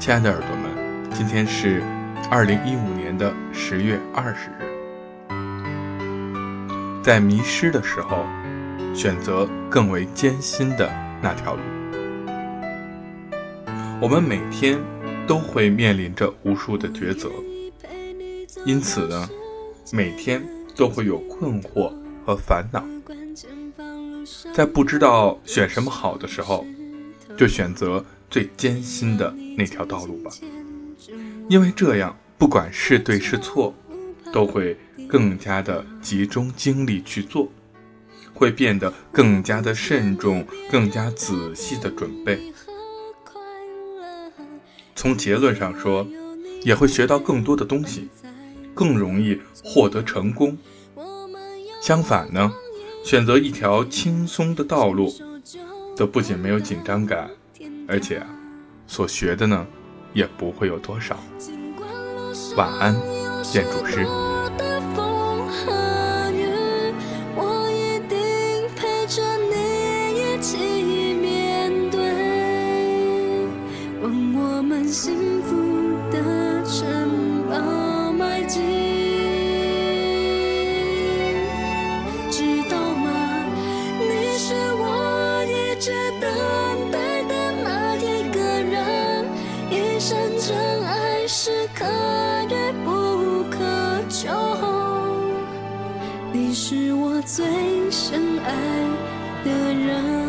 亲爱的耳朵们，今天是二零一五年的十月二十日。在迷失的时候，选择更为艰辛的那条路。我们每天都会面临着无数的抉择，因此呢，每天都会有困惑和烦恼。在不知道选什么好的时候，就选择最艰辛的那条道路吧，因为这样不管是对是错，都会更加的集中精力去做，会变得更加的慎重，更加仔细的准备。从结论上说，也会学到更多的东西，更容易获得成功。相反呢？选择一条轻松的道路，则不仅没有紧张感，而且所学的呢，也不会有多少。晚安，建筑师。可遇不可求。你是我最深爱的人。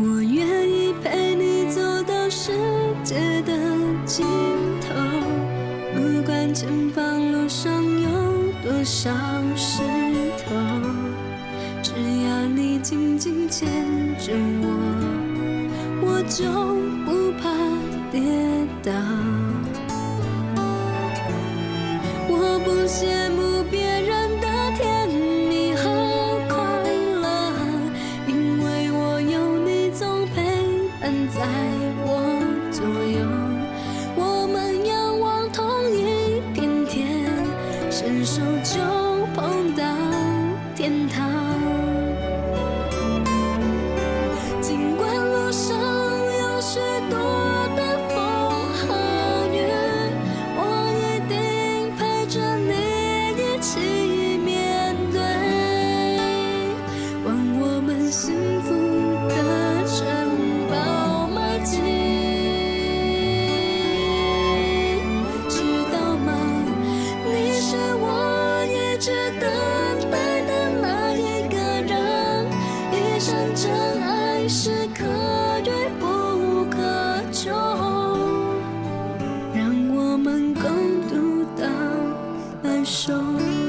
我愿意陪你走到世界的尽头，不管前方路上有多少石头，只要你紧紧牵着我，我就不怕跌倒。手就手